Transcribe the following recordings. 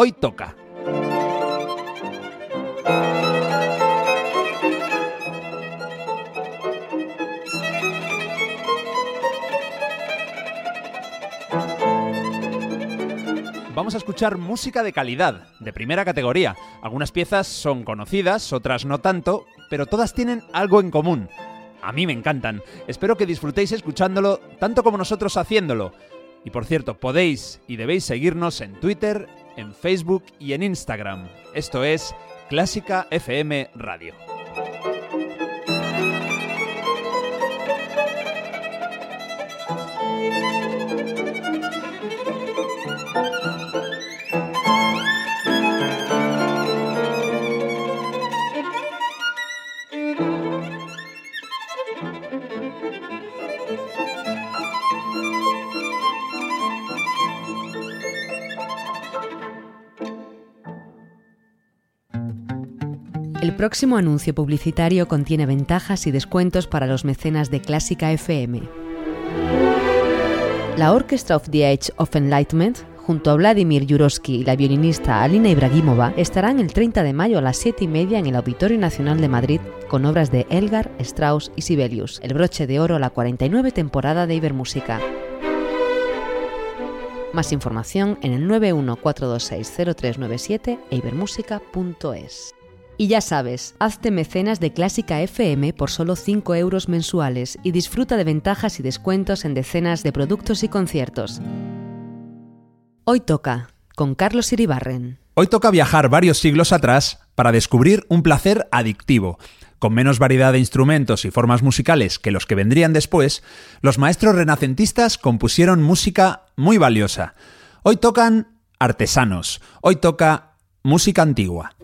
Hoy Toca. Vamos a escuchar música de calidad, de primera categoría. Algunas piezas son conocidas, otras no tanto, pero todas tienen algo en común. A mí me encantan. Espero que disfrutéis escuchándolo tanto como nosotros haciéndolo. Y por cierto, podéis y debéis seguirnos en Twitter, en Facebook y en Instagram. Esto es Clásica FM Radio. Próximo anuncio publicitario contiene ventajas y descuentos para los mecenas de Clásica FM. La Orchestra of the Age of Enlightenment, junto a Vladimir Yurovsky y la violinista Alina Ibrahimova, estarán el 30 de mayo a las 7 y media en el Auditorio Nacional de Madrid con obras de Elgar, Strauss y Sibelius, el broche de oro a la 49 temporada de Ibermúsica. Más información en el 914260397 e ibermúsica.es. Y ya sabes, hazte mecenas de Clásica FM por solo 5 euros mensuales y disfruta de ventajas y descuentos en decenas de productos y conciertos. Hoy toca, con Carlos Iribarren. Hoy toca viajar varios siglos atrás para descubrir un placer adictivo. Con menos variedad de instrumentos y formas musicales que los que vendrían después, los maestros renacentistas compusieron música muy valiosa. Hoy tocan artesanos, hoy toca música antigua.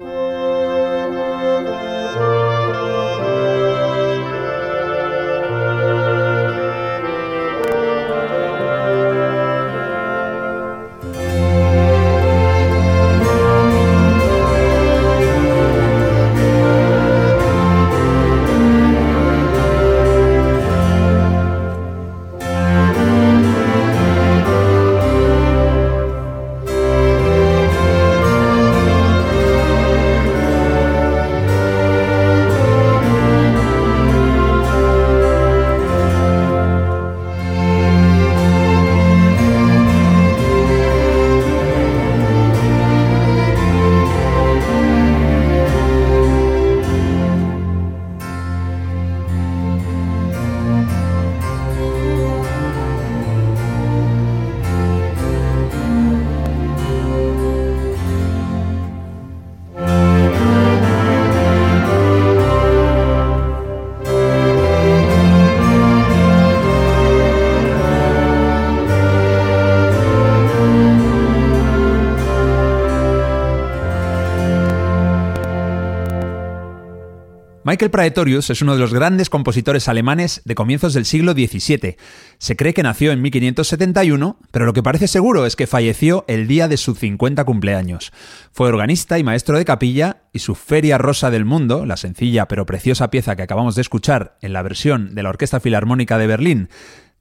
Michael Praetorius es uno de los grandes compositores alemanes de comienzos del siglo XVII. Se cree que nació en 1571, pero lo que parece seguro es que falleció el día de su 50 cumpleaños. Fue organista y maestro de capilla, y su Feria Rosa del Mundo, la sencilla pero preciosa pieza que acabamos de escuchar en la versión de la Orquesta Filarmónica de Berlín,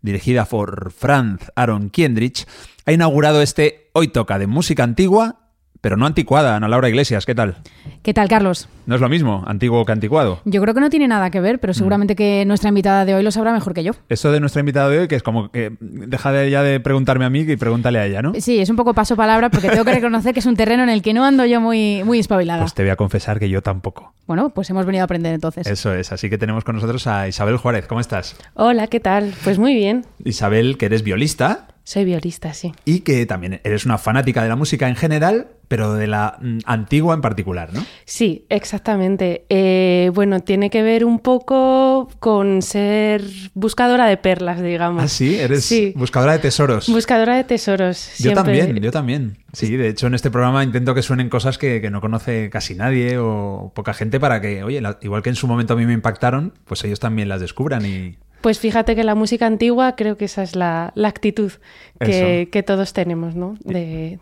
dirigida por Franz Aaron Kiendrich, ha inaugurado este Hoy Toca de música antigua pero no anticuada. Ana Laura Iglesias, ¿qué tal? ¿Qué tal, Carlos? No es lo mismo, antiguo que anticuado. Yo creo que no tiene nada que ver, pero seguramente que nuestra invitada de hoy lo sabrá mejor que yo. Eso de nuestra invitada de hoy, que es como que deja de, ya de preguntarme a mí y pregúntale a ella, ¿no? Sí, es un poco paso palabra porque tengo que reconocer que es un terreno en el que no ando yo muy, muy espabilada. Pues te voy a confesar que yo tampoco. Bueno, pues hemos venido a aprender entonces. Eso es, así que tenemos con nosotros a Isabel Juárez. ¿Cómo estás? Hola, ¿qué tal? Pues muy bien. Isabel, que eres violista. Soy violista, sí. Y que también eres una fanática de la música en general, pero de la mm, antigua en particular, ¿no? Sí, exactamente. Eh, bueno, tiene que ver un poco con ser buscadora de perlas, digamos. Ah, sí, eres Sí. buscadora de tesoros. Buscadora de tesoros. Yo también, yo también. Sí, de hecho en este programa intento que suenen cosas que, que no conoce casi nadie o poca gente para que, oye, la- igual que en su momento a mí me impactaron, pues ellos también las descubran y... Pues fíjate que la música antigua creo que esa es la, la actitud que, que todos tenemos, ¿no? De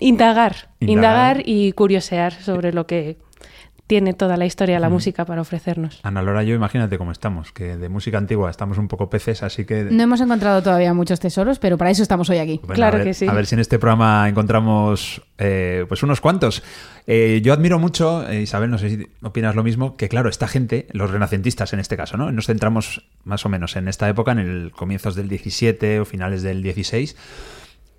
indagar, Indagar. indagar, y curiosear sobre lo que tiene toda la historia de la música para ofrecernos. Ana Laura y yo, imagínate cómo estamos, que de música antigua estamos un poco peces, así que... No hemos encontrado todavía muchos tesoros, pero para eso estamos hoy aquí. Bueno, Claro ver- que sí. A ver si en este programa encontramos eh, pues unos cuantos. Eh, yo admiro mucho, eh, Isabel, no sé si opinas lo mismo, que claro, esta gente, los renacentistas en este caso, ¿no? Nos centramos más o menos en esta época, en el comienzos del 17 o finales del 16,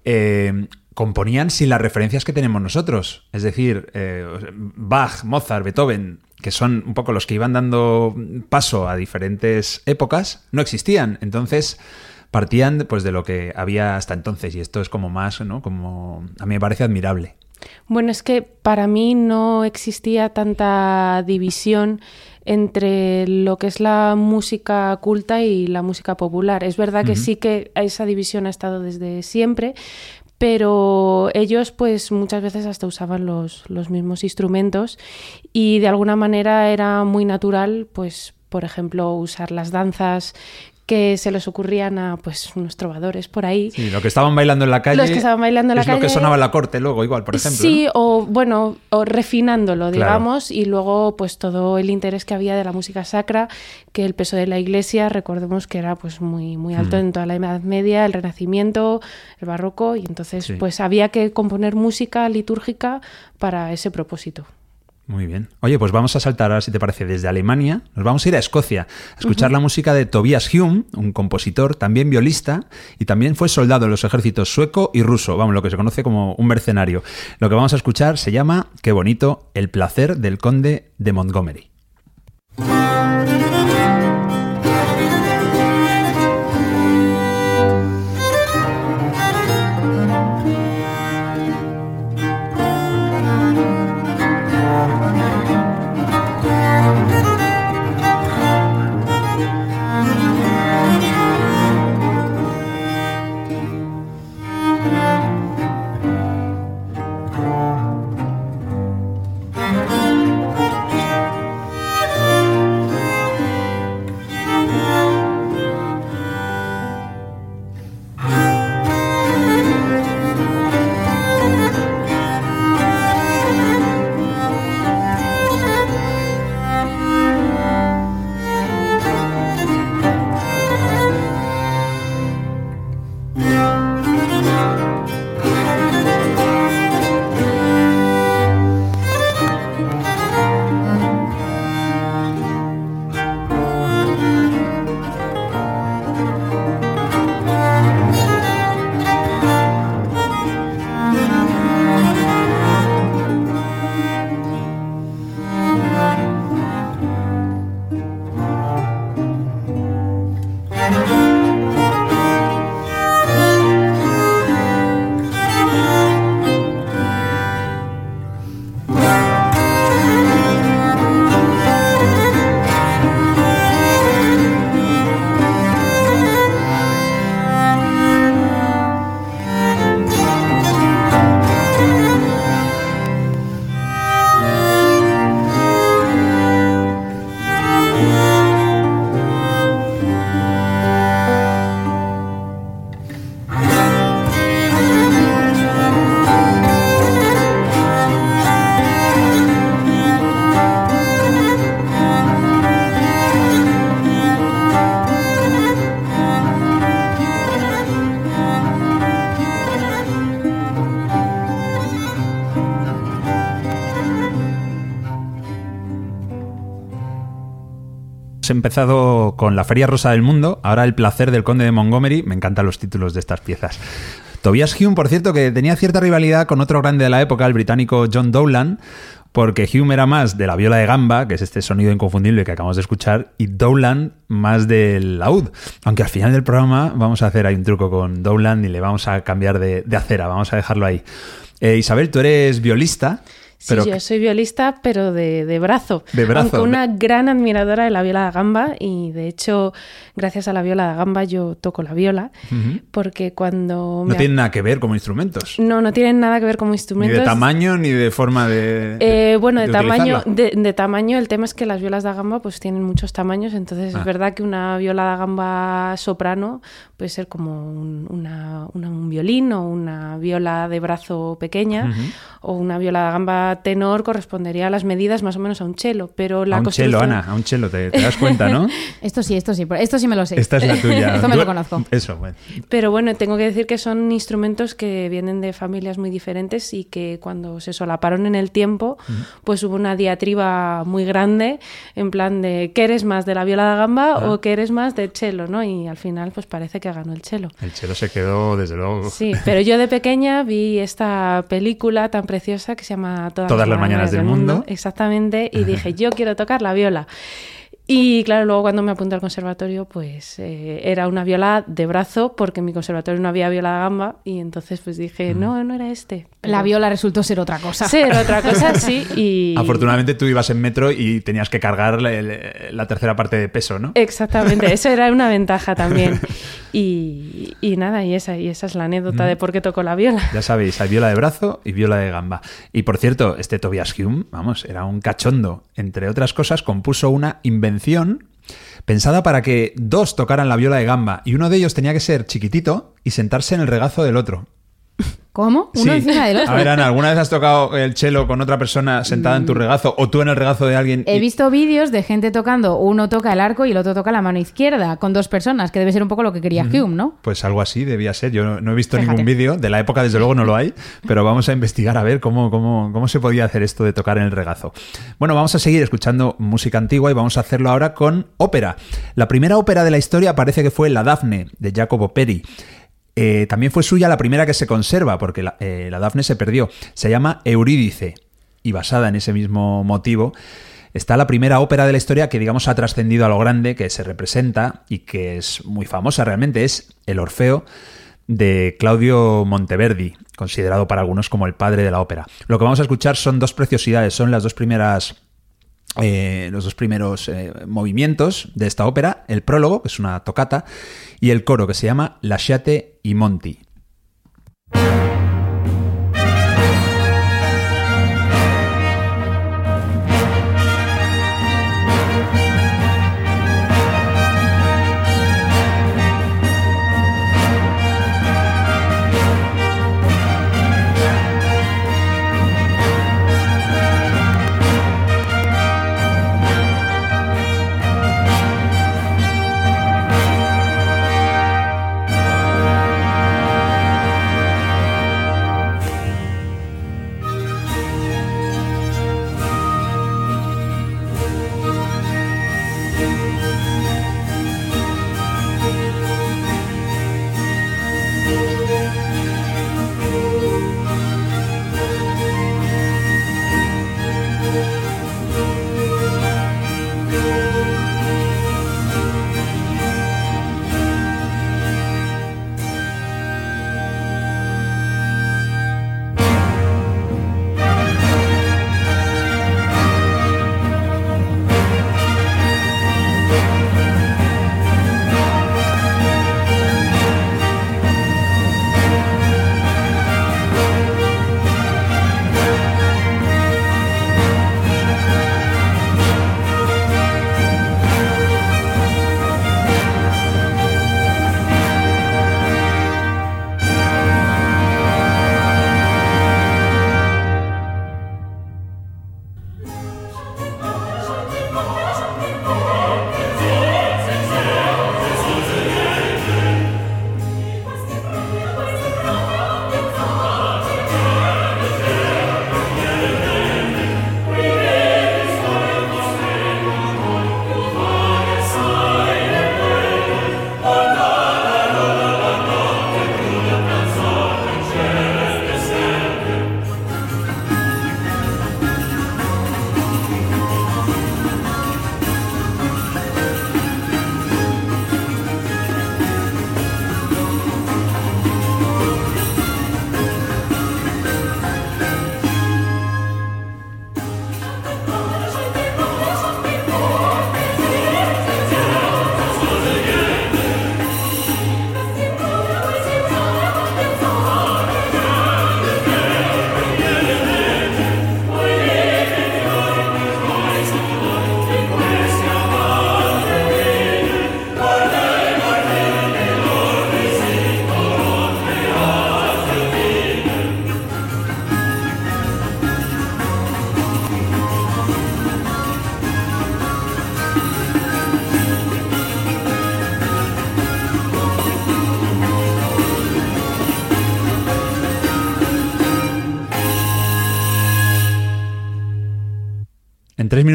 eh, componían sin las referencias que tenemos nosotros. Es decir, eh, Bach, Mozart, Beethoven, que son un poco los que iban dando paso a diferentes épocas, no existían. Entonces partían pues de lo que había hasta entonces y esto es como más, ¿no? Como a mí me parece admirable. Bueno, es que para mí no existía tanta división entre lo que es la música culta y la música popular. Es verdad que sí que esa división ha estado desde siempre, pero ellos pues muchas veces hasta usaban los, los mismos instrumentos y de alguna manera era muy natural pues por ejemplo usar las danzas que se les ocurrían a pues unos trovadores por ahí Sí, lo que estaban bailando en la calle Los que estaban bailando en la es lo que calle- sonaba en la corte luego igual, por ejemplo. Sí, ¿no? o bueno, o refinándolo, Claro. digamos, y luego pues todo el interés que había de la música sacra, que el peso de la iglesia, recordemos que era pues muy, muy alto en toda la Edad Media, el Renacimiento, el Barroco, y entonces Sí. pues había que componer música litúrgica para ese propósito. Muy bien. Oye, pues vamos a saltar ahora, si te parece, desde Alemania. Nos vamos a ir a Escocia a escuchar la música de Tobias Hume, un compositor, también violista, y también fue soldado en los ejércitos sueco y ruso, vamos, lo que se conoce como un mercenario. Lo que vamos a escuchar se llama, qué bonito, El placer del conde de Montgomery. Empezado con la Feria Rosa del Mundo, ahora el placer del Conde de Montgomery. Me encantan los títulos de estas piezas. Tobias Hume, por cierto, que tenía cierta rivalidad con otro grande de la época, el británico John Dowland, porque Hume era más de la viola de gamba, que es este sonido inconfundible que acabamos de escuchar, y Dowland más del laúd. Aunque al final del programa vamos a hacer ahí un truco con Dowland y le vamos a cambiar de, acera, vamos a dejarlo ahí. Eh, Isabel, tú eres violista. Sí, yo soy violista, pero de, de brazo. De brazo. Aunque una gran admiradora de la viola de gamba y de hecho, gracias a la viola de gamba yo toco la viola porque cuando... No me- tienen nada que ver como instrumentos. No, no tienen nada que ver como Ni instrumentos. de tamaño ni de forma de. Eh, bueno, de, de tamaño, de, de tamaño, el tema es que las violas de gamba pues tienen muchos tamaños, entonces Ah. es verdad que una viola de gamba soprano puede ser como un, una- una- un violín o una viola de brazo pequeña o una viola de gamba tenor correspondería a las medidas más o menos a un cello, pero la a un chelo, construcción- Ana, a un chelo, te, te das cuenta, ¿no? Esto sí, esto sí, esto sí me lo sé. Esta es la tuya. Esto me lo conozco. Eso, bueno. Pero bueno, tengo que decir que son instrumentos que vienen de familias muy diferentes y que cuando se solaparon en el tiempo, pues hubo una diatriba muy grande en plan de ¿qué eres más de la viola de gamba Ah. o qué eres más del cello? ¿no? Y al final pues parece que ganó el cello. El chelo se quedó, desde luego. Sí, pero yo de pequeña vi esta película tan preciosa que se llama Todas, Todas las mañanas del mundo. Exactamente, y dije, yo quiero tocar la viola. Y claro, luego cuando me apunté al conservatorio, pues eh, era una viola de brazo, porque en mi conservatorio no había viola de gamba, y entonces pues dije, no, no era este. La viola resultó ser otra cosa. Sí, era otra cosa, sí, y... Afortunadamente tú ibas en metro y tenías que cargar la, la tercera parte de peso, ¿no? Exactamente, eso era una ventaja también. Y, y nada, y esa, y esa es la anécdota de por qué tocó la viola. Ya sabéis, hay viola de brazo y viola de gamba. Y por cierto, este Tobias Hume, vamos, era un cachondo. Entre otras cosas, compuso una invención pensada para que dos tocaran la viola de gamba y uno de ellos tenía que ser chiquitito y sentarse en el regazo del otro. ¿Cómo? Uno Sí. encima del otro. A ver, Ana, ¿alguna vez has tocado el chelo con otra persona sentada en tu regazo o tú en el regazo de alguien? He visto vídeos de gente tocando, uno toca el arco y el otro toca la mano izquierda, con dos personas, que debe ser un poco lo que quería Hume, ¿no? Pues algo así debía ser. Yo no, no he visto Fíjate. ningún vídeo. De la época, desde luego, no lo hay. Pero vamos a investigar a ver cómo, cómo, cómo se podía hacer esto de tocar en el regazo. Bueno, vamos a seguir escuchando música antigua y vamos a hacerlo ahora con ópera. La primera ópera de la historia parece que fue La Dafne, de Jacopo Peri. Eh, también fue suya la primera que se conserva, porque la, eh, la Dafne se perdió. Se llama Eurídice. Y basada en ese mismo motivo, está la primera ópera de la historia que, digamos, ha trascendido a lo grande, que se representa y que es muy famosa realmente. Es El Orfeo de Claudio Monteverdi, considerado para algunos como el padre de la ópera. Lo que vamos a escuchar son dos preciosidades, son las dos primeras eh, los dos primeros eh, movimientos de esta ópera, el prólogo, que es una tocata, y el coro, que se llama Lasciate i Monti.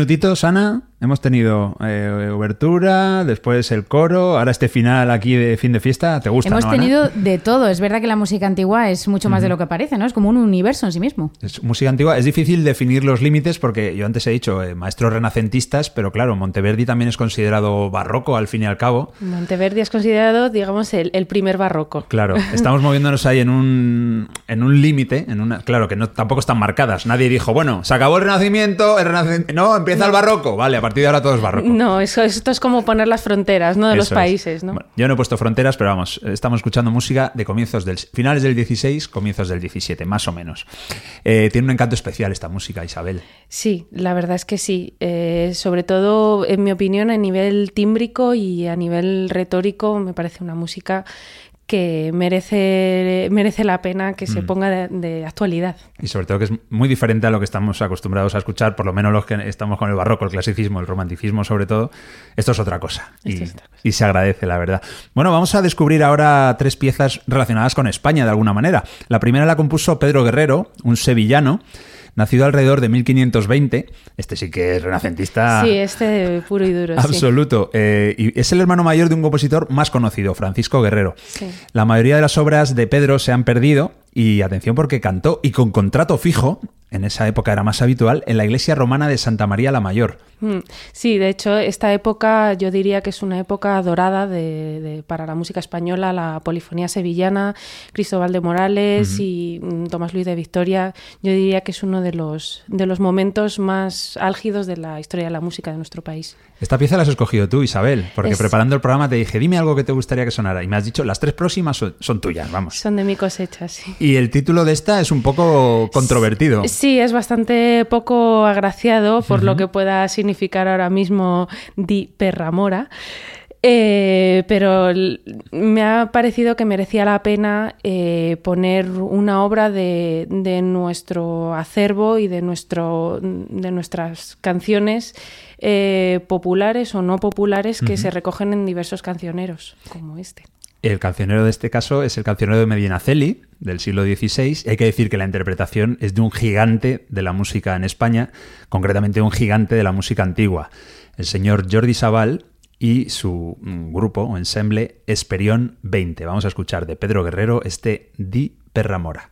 Minutitos, Ana, hemos tenido eh, obertura, después el coro, ahora este final aquí de fin de fiesta. ¿Te gusta? Hemos no, Ana? tenido de todo. Es verdad que la música antigua es mucho más de lo que parece, ¿no? Es como un universo en sí mismo. Es música antigua. Es difícil definir los límites porque yo antes he dicho eh, maestros renacentistas, pero claro, Monteverdi también es considerado barroco al fin y al cabo. Monteverdi es considerado, digamos, el, el primer barroco. Claro, estamos moviéndonos ahí en un, en un límite, en una, claro, que no, tampoco están marcadas. Nadie dijo, bueno, se acabó el renacimiento, el renacimiento, no, empieza el barroco. Vale, a partir de ahora todo es barroco. No, eso, esto es como poner las fronteras, ¿no? De los Eso países, ¿no? Bueno, yo no he puesto fronteras, pero vamos, estamos escuchando música de comienzos del finales del 16, comienzos del 17, más o menos. Eh, tiene un encanto especial esta música, Isabel. Sí, la verdad es que sí. Eh, sobre todo, en mi opinión, a nivel tímbrico y a nivel retórico, me parece una música que merece, merece la pena que Mm. se ponga de, de actualidad. Y sobre todo que es muy diferente a lo que estamos acostumbrados a escuchar, por lo menos los que estamos con el barroco, el clasicismo, el romanticismo sobre todo. Esto es otra cosa. Y, es otra cosa. y se agradece, la verdad. Bueno, vamos a descubrir ahora tres piezas relacionadas con España de alguna manera. La primera la compuso Pedro Guerrero, un sevillano. Nacido alrededor de 1520, este sí que es renacentista Sí, este puro y duro. sí. absoluto. Eh, y es el hermano mayor de un compositor más conocido, Francisco Guerrero. Sí. La mayoría de las obras de Pedro se han perdido y atención porque cantó y con contrato fijo, en esa época era más habitual, en la iglesia romana de Santa María la Mayor. Mm, Sí, de hecho, esta época yo diría que es una época dorada de, de- para la música española, la polifonía sevillana, Cristóbal de Morales y mm, Tomás Luis de Victoria. Yo diría que es uno de los, de los momentos más álgidos de la historia de la música de nuestro país. Esta pieza la has escogido tú, Isabel, porque Es- preparando el programa te dije, dime algo que te gustaría que sonara. Y me has dicho, las tres próximas son, son tuyas, vamos. Son de mi cosecha, sí. Y el título de esta es un poco controvertido. Sí, es bastante poco agraciado por lo que pueda significar ahora mismo Di Perramora. Eh, pero me ha parecido que merecía la pena eh, poner una obra de, de nuestro acervo y de, nuestro, de nuestras canciones eh, populares o no populares que se recogen en diversos cancioneros, como este. El cancionero de este caso es el cancionero de Medinaceli, del siglo XVI. Hay que decir que la interpretación es de un gigante de la música en España, concretamente un gigante de la música antigua, el señor Jordi Sabal y su mm, grupo o ensemble Esperión 20. Vamos a escuchar de Pedro Guerrero este Di Perramora.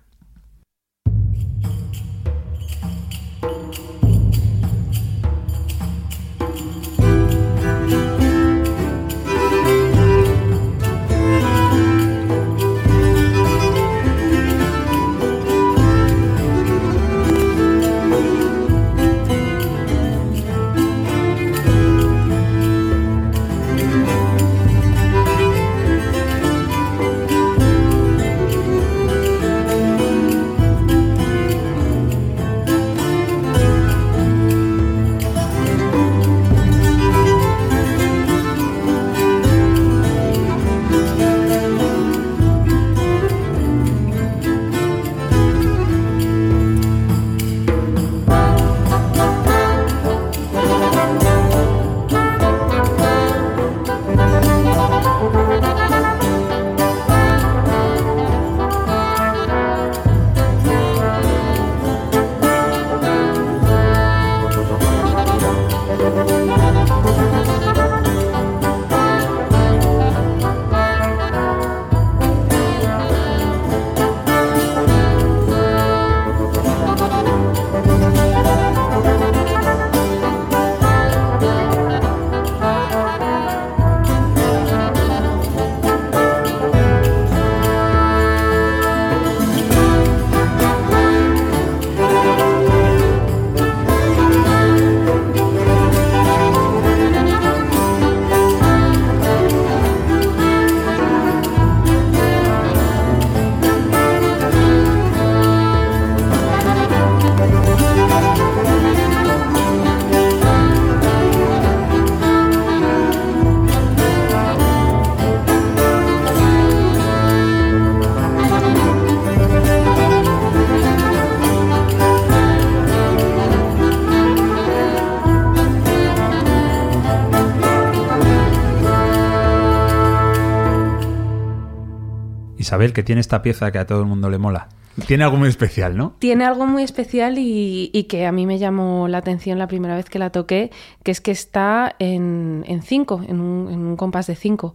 Isabel, que tiene esta pieza que a todo el mundo le mola. Tiene algo muy especial, ¿no? Tiene algo muy especial y, y, que a mí me llamó la atención la primera vez que la toqué, que es que está en, en cinco, en un, en un compás de cinco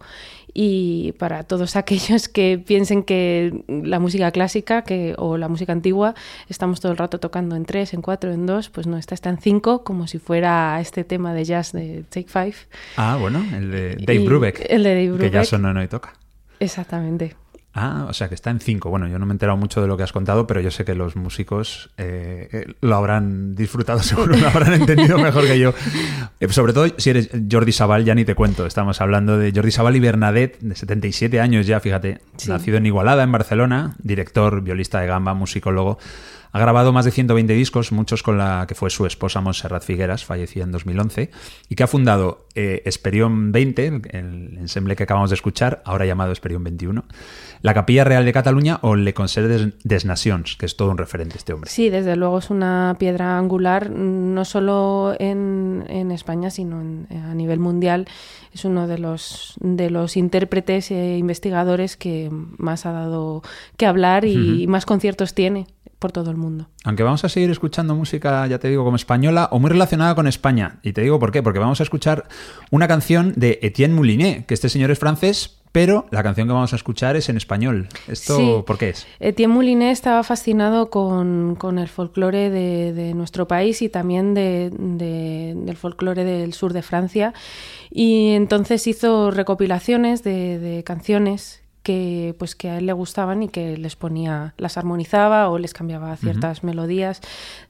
y para todos aquellos que piensen que la música clásica que, o la música antigua estamos todo el rato tocando en tres, en cuatro, en dos, pues no, esta está en cinco, como si fuera este tema de jazz de Take Five. Ah, bueno, el de Dave Brubeck. El de Dave Brubeck. Que ya sonó no y toca. Exactamente. Ah, o sea que está en cinco. Bueno, yo no me he enterado mucho de lo que has contado, pero yo sé que los músicos eh, eh lo habrán disfrutado, seguro lo habrán entendido mejor que yo. Eh, sobre todo si eres Jordi Sabal, ya ni te cuento. Estamos hablando de Jordi Sabal y Bernadette, de 77 años ya, fíjate. Sí. Nacido en Igualada, en Barcelona, director, violista de gamba, musicólogo. Ha grabado más de 120 discos, muchos con la que fue su esposa Montserrat Figueras, fallecida en 2011, y que ha fundado eh, Esperión 20, el ensemble que acabamos de escuchar, ahora llamado Esperión 21, la Capilla Real de Cataluña o Le Concert des, des Nations, que es todo un referente este hombre. Sí, desde luego es una piedra angular, no solo en, en España, sino en, a nivel mundial. Es uno de los, de los intérpretes e investigadores que más ha dado que hablar y, uh -huh. y más conciertos tiene por todo el mundo. Aunque vamos a seguir escuchando música, ya te digo, como española o muy relacionada con España. Y te digo por qué, porque vamos a escuchar una canción de Etienne Moulinet, que este señor es francés, pero la canción que vamos a escuchar es en español. ¿Esto sí. por qué es? Etienne Moulinet estaba fascinado con, con el folclore de, de, nuestro país y también de, de, del folclore del sur de Francia. Y entonces hizo recopilaciones de canciones que pues que a él le gustaban y que les ponía las armonizaba o les cambiaba ciertas uh -huh. melodías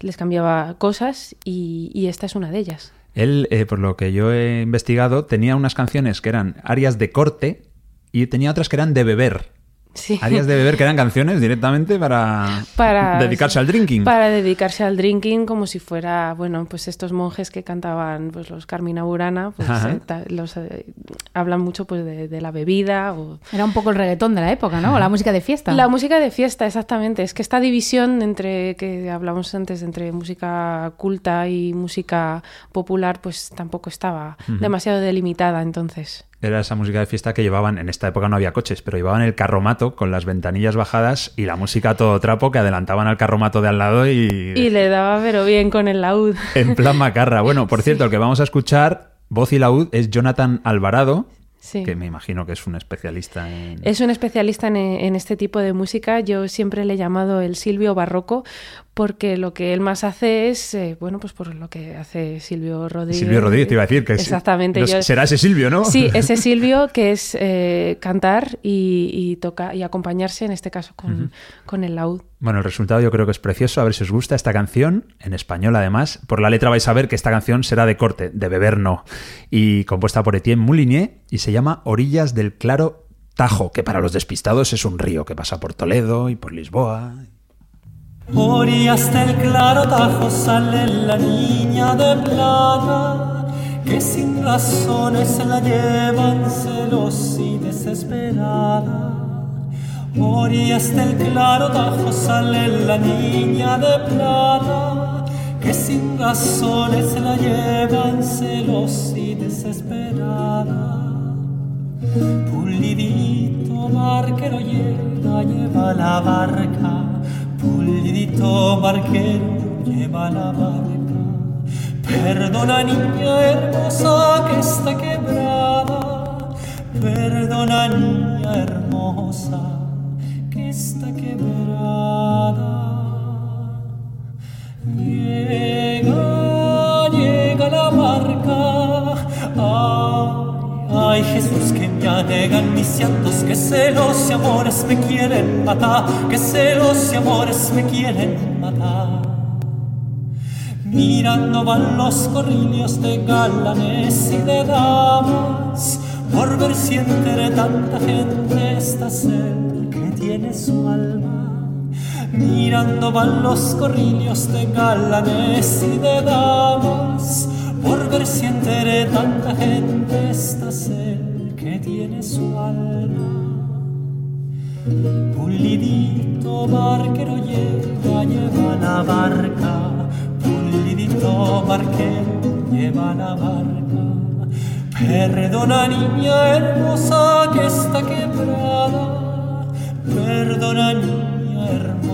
les cambiaba cosas y, y, esta es una de ellas él eh, por lo que yo he investigado tenía unas canciones que eran arias de corte y tenía otras que eran de beber Sí. Arias de beber que eran canciones directamente para, para dedicarse al drinking. Para dedicarse al drinking como si fuera, bueno, pues estos monjes que cantaban pues los Carmina Burana, pues eh, los, eh, hablan mucho pues de, de, la bebida. O... Era un poco el reggaetón de la época, ¿no? O la música de fiesta. La música de fiesta, exactamente. Es que esta división entre que hablamos antes entre música culta y música popular, pues tampoco estaba uh -huh. demasiado delimitada entonces era esa música de fiesta que llevaban, en esta época no había coches, pero llevaban el carromato con las ventanillas bajadas y la música a todo trapo que adelantaban al carromato de al lado y... Y le daba pero bien con el laúd. En plan macarra. Bueno, por cierto, sí. el que vamos a escuchar, voz y laúd, es Jonathan Alvarado, Sí. que me imagino que es un especialista en... Es un especialista en, en, este tipo de música. Yo siempre le he llamado el Silvio Barroco porque lo que él más hace es, eh, bueno, pues por lo que hace Silvio Rodríguez. Silvio Rodríguez te iba a decir que Exactamente. Es, yo, será ese Silvio, ¿no? Sí, ese Silvio que es eh, cantar y, y, toca, y acompañarse, en este caso, con, uh -huh. con el laúd. Bueno, el resultado yo creo que es precioso. A ver si os gusta esta canción, en español además. Por la letra vais a ver que esta canción será de corte, de beber no. Y compuesta por Etienne Moulinier y se llama Orillas del Claro Tajo, que para los despistados es un río que pasa por Toledo y por Lisboa. Orillas del claro Tajo sale la niña de plata, que sin razones se la llevan celos y desesperada. Orillas del claro Tajo sale la niña de plata, que sin razones se la llevan celos y desesperada. Pulidito barquero llega, lleva la barca Pulidito barquero lleva la barca. Perdona niña hermosa que está quebrada. Perdona niña hermosa que está quebrada. Llega, llega la barca. Ay, Ay Jesús que me anegan mis llantos, que celos y amores me quieren matar, que celos y amores me quieren matar. Mirando van los corrillos de galanes y de damas, por ver si entre tanta gente esta sed que tiene su alma. Mirando van los corrillos de galanes y de damas, por ver si enteré tanta gente esta sed que tiene su alma. Pulidito barquero lleva, lleva la barca, pulidito barquero lleva la barca. Perdona niña hermosa que está quebrada, perdona niña hermosa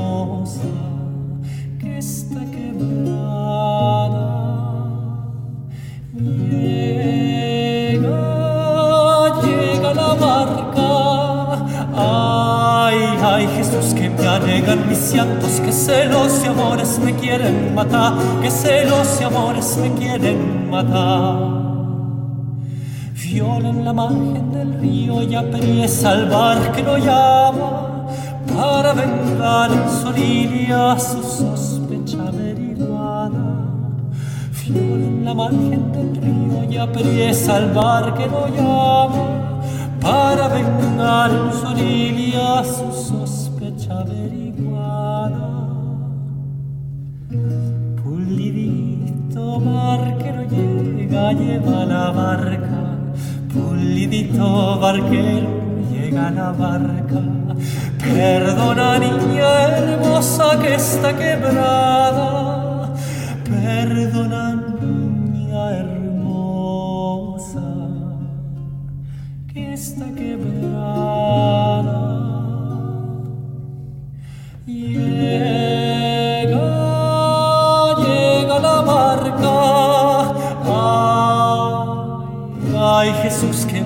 Anegan mis llantos, que celos y amores me quieren matar, que celos y amores me quieren matar. Viola en la margen del río y apriesa al bar que lo llama para vengar en línea su sospecha averiguada. Viola en la margen del río y apriesa al bar que lo llama para vengar en línea su sospecha llega, lleva la barca. Pulidito barquero llega la barca. Perdona niña hermosa que está quebrada. Perdona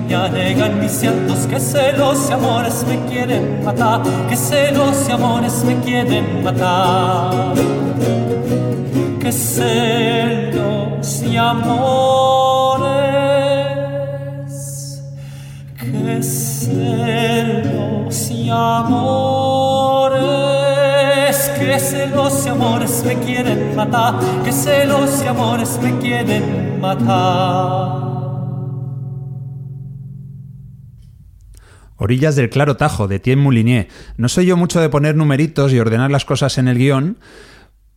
me anegan mis llantos, que celos y amores me quieren matar, que celos y amores me quieren matar. Que celos y amores, que celos y amores, que celos y amores me quieren matar, que celos y amores me quieren matar. Orillas del claro Tajo, de Tien Moulinier. No soy yo mucho de poner numeritos y ordenar las cosas en el guion,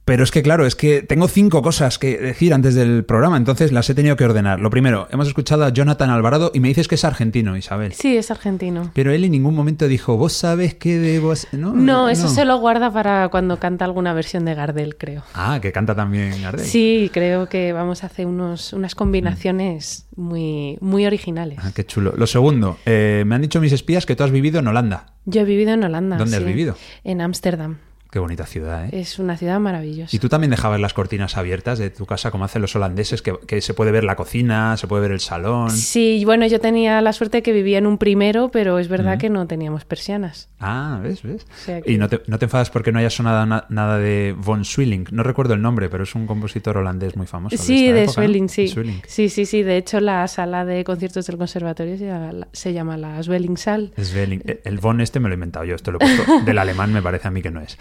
pero es que, claro, es que tengo cinco cosas que decir antes del programa, entonces las he tenido que ordenar. Lo primero, hemos escuchado a Jonathan Alvarado y me dices que es argentino, Isabel. Sí, es argentino. Pero él en ningún momento dijo, vos sabes que debo hacer-?". No, No, eso se lo guarda para cuando canta alguna versión de Gardel, creo. Ah, que canta también Gardel. Sí, creo que vamos a hacer unos, unas combinaciones muy, muy originales. Ah, qué chulo. Lo segundo, eh, me han dicho mis espías que tú has vivido en Holanda. Yo he vivido en Holanda. ¿Dónde has vivido? En Ámsterdam. Qué bonita ciudad, ¿eh? Es una ciudad maravillosa. ¿Y tú también dejabas las cortinas abiertas de tu casa como hacen los holandeses, que, que se puede ver la cocina, se puede ver el salón? Sí, bueno, yo tenía la suerte que vivía en un primero, pero es verdad que no teníamos persianas. Ah, ¿ves? ¿ves? sea que- Y no te, no te enfadas porque no haya sonado na- nada de Von Swilling. No recuerdo el nombre, pero es un compositor holandés muy famoso. Sí, de época, ¿no? Swelling, sí. Swelling. Sí, sí, sí. De hecho, la sala de conciertos del conservatorio se llama la, se llama la Swellingsal. Svelling. Eh, El Von este me lo he inventado yo, esto lo he puesto del alemán, me parece a mí que no es.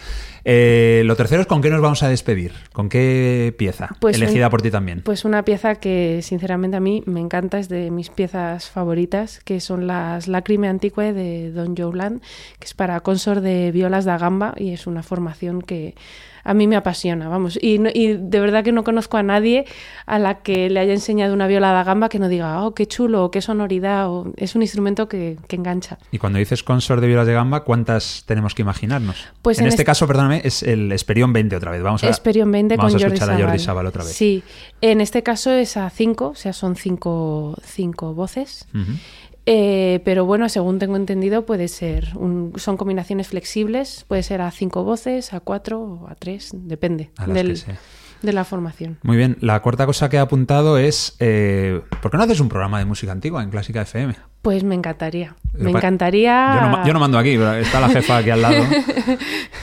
Eh, lo tercero es con qué nos vamos a despedir, con qué pieza, Pues elegida un- por ti también. Pues una pieza que sinceramente a mí me encanta, es de mis piezas favoritas, que son las Lacrime Antique de Don Joe que es para consort de violas da gamba y es una formación que a mí me apasiona, vamos. Y, no- y de verdad que no conozco a nadie a la que le haya enseñado una viola da gamba que no diga, oh, qué chulo, o qué sonoridad, o es un instrumento que, que engancha. Y cuando dices consort de violas de gamba, ¿cuántas tenemos que imaginarnos? Pues en, en este est- caso, perdóname, es el Esperión 20 otra vez. Vamos a, Esperion 20 vamos con a Jordi escuchar a Jordi Sabal. Otra vez. Sí, en este caso es a cinco, o sea, son cinco, cinco voces. Ujú. Eh, pero bueno, según tengo entendido, puede ser. un- son combinaciones flexibles, puede ser a cinco voces, a cuatro o a tres, depende A del- de la formación. Muy bien, la cuarta cosa que he apuntado es, eh, ¿por qué no haces un programa de música antigua en Clásica FM? Pues me encantaría. Me encantaría. Yo no, ma- yo no mando aquí, está la jefa aquí al lado.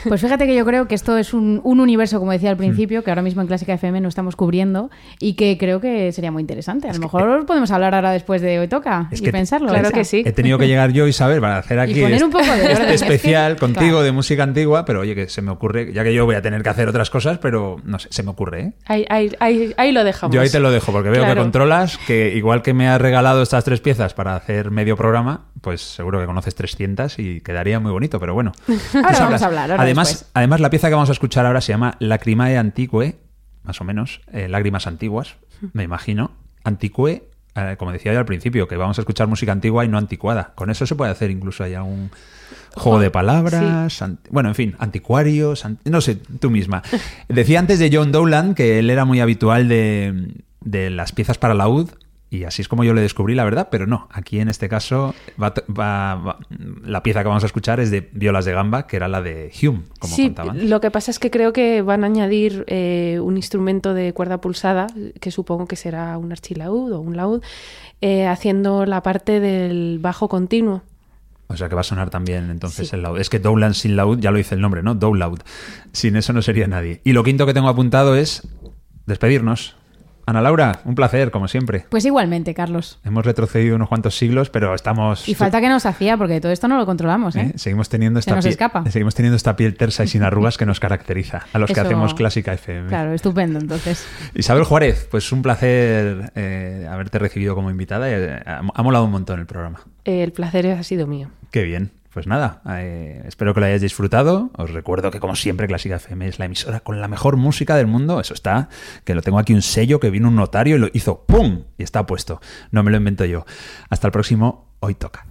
Pues fíjate que yo creo que esto es un, un universo, como decía al principio, que ahora mismo en Clásica FM no estamos cubriendo y que creo que sería muy interesante. A lo mejor podemos hablar ahora después de Hoy Toca Es y que- pensarlo. Claro que sí. He tenido que llegar yo, Isabel, para hacer aquí poner este, un poco de orden, es que, especial contigo claro. de música antigua, pero oye, que se me ocurre, ya que yo voy a tener que hacer otras cosas, pero no sé, se me ocurre, ¿eh? Ahí, ahí- ahí- ahí lo dejamos. Yo ahí te lo dejo, porque veo que controlas, que igual que me has regalado estas tres piezas para hacer medio programa, pues seguro que conoces 300 y quedaría muy bonito, pero bueno. Tú vamos a hablar, ahora además, después. además, la pieza que vamos a escuchar ahora se llama Lacrimae Antique, más o menos, eh, Lágrimas Antiguas, me imagino. Antique, eh, como decía yo al principio, que vamos a escuchar música antigua y no anticuada. Con eso se puede hacer incluso hay algún juego de palabras, bueno, en fin, anticuarios, an- no sé, tú misma. Decía antes de John Dowland que él era muy habitual de, de las piezas para laúd Y así es como yo le descubrí la verdad, pero no, aquí en este caso va, va- va- la pieza que vamos a escuchar es de Violas de Gamba, que era la de Hume, como sí, contaban. lo que pasa es que creo que van a añadir eh, un instrumento de cuerda pulsada, que supongo que será un archilaúd o un laúd, eh, haciendo la parte del bajo continuo. O sea que va a sonar también entonces Sí. el laúd. Es que Dowland sin laúd, ya lo dice el nombre, ¿no? Dowloud. Sin eso no sería nadie. Y lo quinto que tengo apuntado es despedirnos. Ana Laura, un placer, como siempre. Pues igualmente, Carlos. Hemos retrocedido unos cuantos siglos, pero estamos... Y falta que nos hacía, porque todo esto no lo controlamos, ¿eh? ¿eh? Seguimos teniendo Se esta nos piel, escapa. seguimos teniendo esta piel tersa y sin arrugas que nos caracteriza a los que hacemos clásica FM. Claro, estupendo, entonces. Isabel Juárez, pues un placer eh, haberte recibido como invitada. y, eh, ha, molado un montón el programa. El placer ha sido mío. Qué bien. Pues nada, eh, espero que lo hayáis disfrutado. Os recuerdo que, como siempre, Clásica FM es la emisora con la mejor música del mundo. Eso está, que lo tengo aquí un sello que vino un notario y lo hizo ¡pum! Y está puesto. No me lo invento yo. Hasta el próximo. Hoy toca.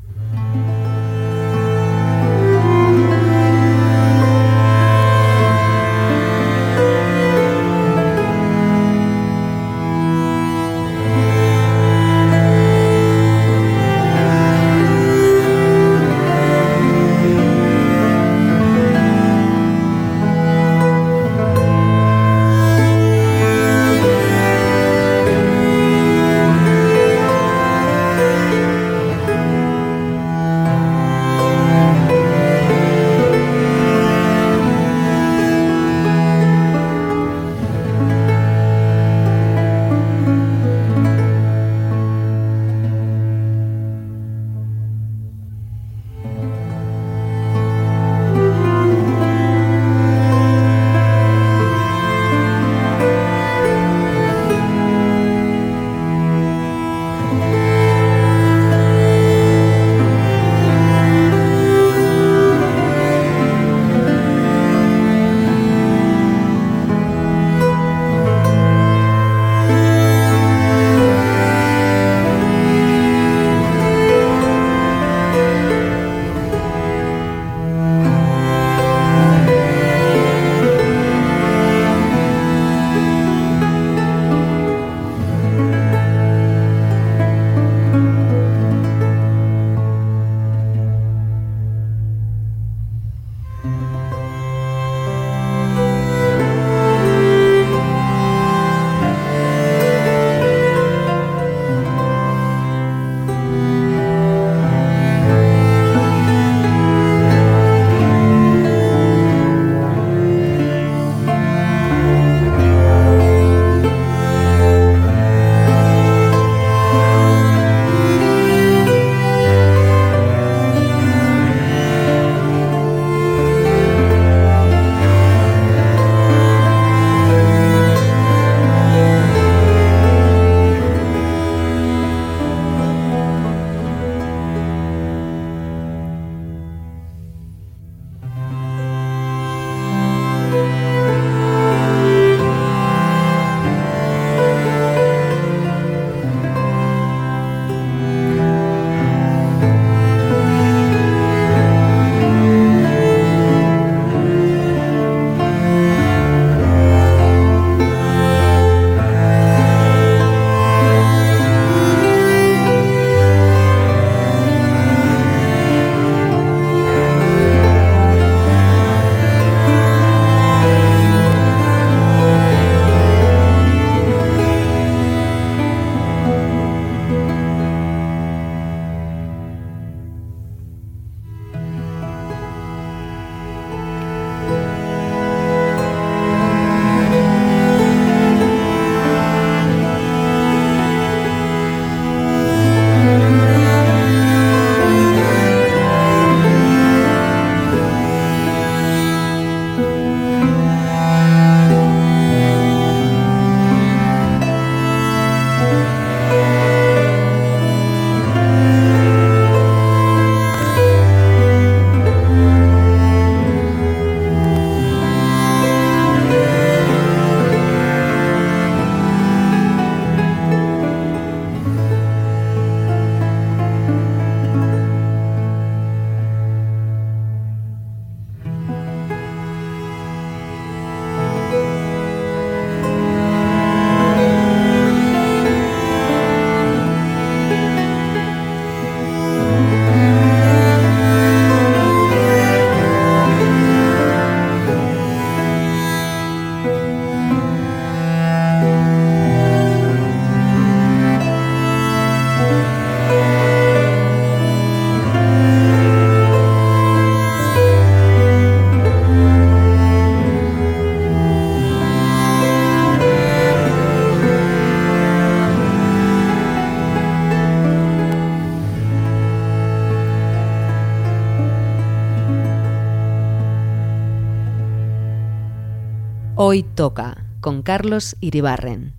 Carlos Iribarren.